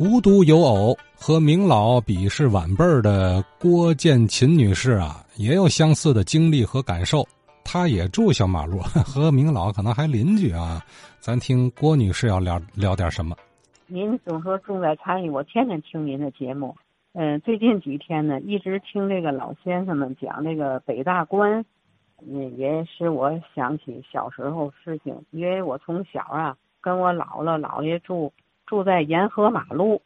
无独有偶，和明老比是晚辈儿的郭建琴女士啊，也有相似的经历和感受。她也住小马路，和明老可能还邻居啊。咱听郭女士要聊聊点什么？您总说重在参与，我天天听您的节目。嗯，最近几天呢，一直听这个老先生们讲这个北大关，也也使我想起小时候事情。因为我从小啊，跟我姥姥姥爷住。住在沿河马路，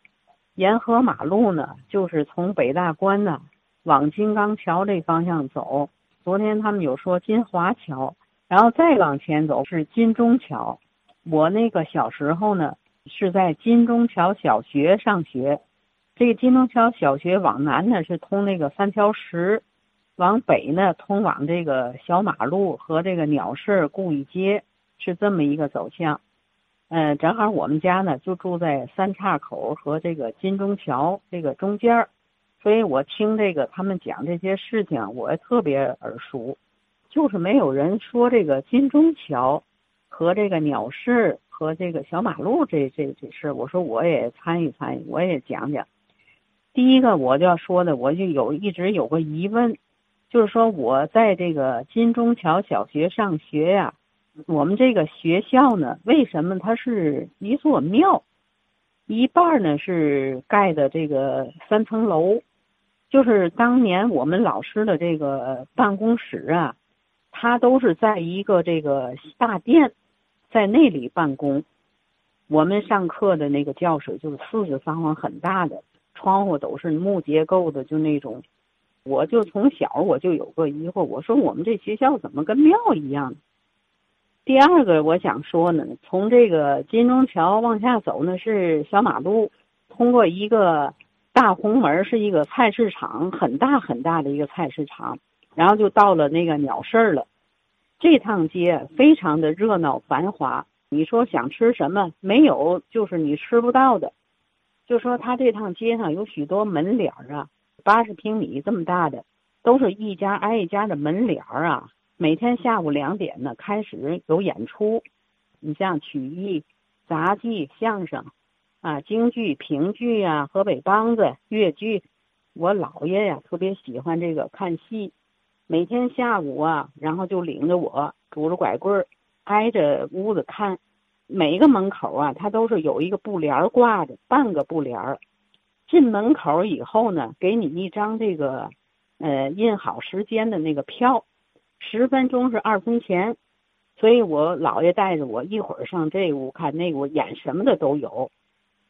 沿河马路呢，就是从北大关呢往金刚桥这方向走。昨天他们有说金华桥，然后再往前走是金钟桥。我那个小时候呢是在金钟桥小学上学。这个金钟桥小学往南呢是通那个三条石，往北呢通往这个小马路和这个鸟市故意街，是这么一个走向。嗯，正好我们家呢就住在三岔口和这个金钟桥这个中间儿，所以我听这个他们讲这些事情，我特别耳熟。就是没有人说这个金钟桥和这个鸟市和这个小马路这这这事，我说我也参与参与，我也讲讲。第一个我就要说的，我就有一直有个疑问，就是说我在这个金钟桥小学上学呀。我们这个学校呢，为什么它是一座庙？一半呢是盖的这个三层楼，就是当年我们老师的这个办公室啊，他都是在一个这个大殿，在那里办公。我们上课的那个教室就是四四方方很大的，窗户都是木结构的，就那种。我就从小我就有个疑惑，我说我们这学校怎么跟庙一样？第二个我想说呢，从这个金钟桥往下走呢是小马路，通过一个大红门是一个菜市场，很大很大的一个菜市场，然后就到了那个鸟市了。这趟街非常的热闹繁华，你说想吃什么没有，就是你吃不到的。就说他这趟街上有许多门脸儿啊，八十平米这么大的，都是一家挨一家的门脸儿啊。每天下午两点呢，开始有演出。你像曲艺、杂技、相声，啊，京剧、评剧啊，河北梆子、越剧。我姥爷呀，特别喜欢这个看戏。每天下午啊，然后就领着我拄着拐棍儿，挨着屋子看。每一个门口啊，他都是有一个布帘儿挂着，半个布帘儿。进门口以后呢，给你一张这个，呃，印好时间的那个票。十分钟是二分钱，所以我姥爷带着我一会儿上这屋看那屋，演什么的都有。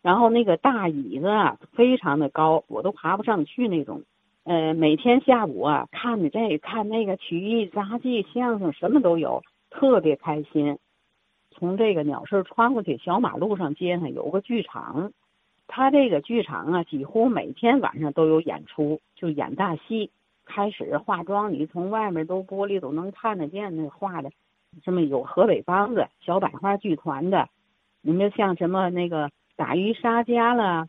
然后那个大椅子啊，非常的高，我都爬不上去那种。呃，每天下午啊，看的这看那个曲艺、杂技、相声什么都有，特别开心。从这个鸟市穿过去，小马路上街上有个剧场，他这个剧场啊，几乎每天晚上都有演出，就演大戏。开始化妆，你从外面都玻璃都能看得见那画的，什么有河北梆子、小百花剧团的，你们像什么那个打渔杀家了、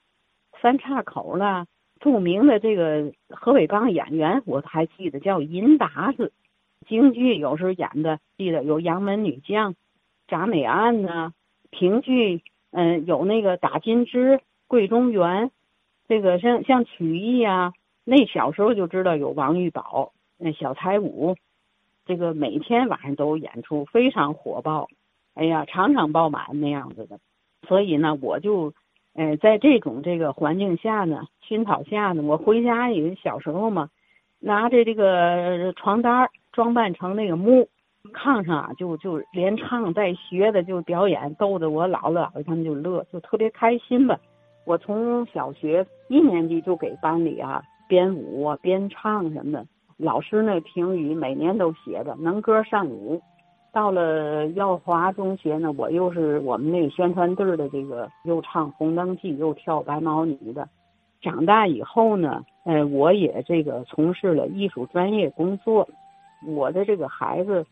三岔口了，著名的这个河北梆演员我还记得叫银达子。京剧有时候演的，记得有杨门女将、铡美案呢。评剧，嗯，有那个打金枝、桂中原，这个像像曲艺啊。那小时候就知道有王玉宝，那小彩舞，这个每天晚上都有演出，非常火爆，哎呀，场场爆满那样子的。所以呢，我就，呃，在这种这个环境下呢，熏陶下呢，我回家也小时候嘛，拿着这个床单装扮成那个木炕上啊，就就连唱带学的就表演，逗得我姥姥姥爷他们就乐，就特别开心吧。我从小学一年级就给班里啊。编舞啊，编唱什么的，老师那评语每年都写着能歌善舞。到了耀华中学呢，我又是我们那个宣传队的这个，又唱《红灯记》，又跳白毛女的。长大以后呢，呃，我也这个从事了艺术专业工作。我的这个孩子，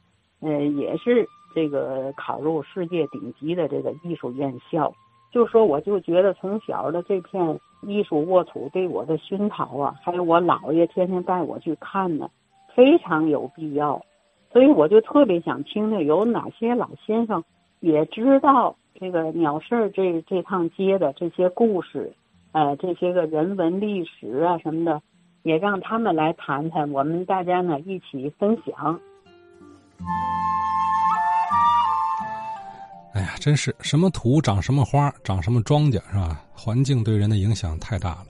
呃，也是这个考入世界顶级的这个艺术院校。就说我就觉得从小的这片。艺术沃土对我的熏陶啊，还有我姥爷天天带我去看呢，非常有必要。所以我就特别想听听有哪些老先生也知道这个鸟市这这趟街的这些故事，呃，这些个人文历史啊什么的，也让他们来谈谈，我们大家呢一起分享。真是什么土长什么花，长什么庄稼，是吧？环境对人的影响太大了。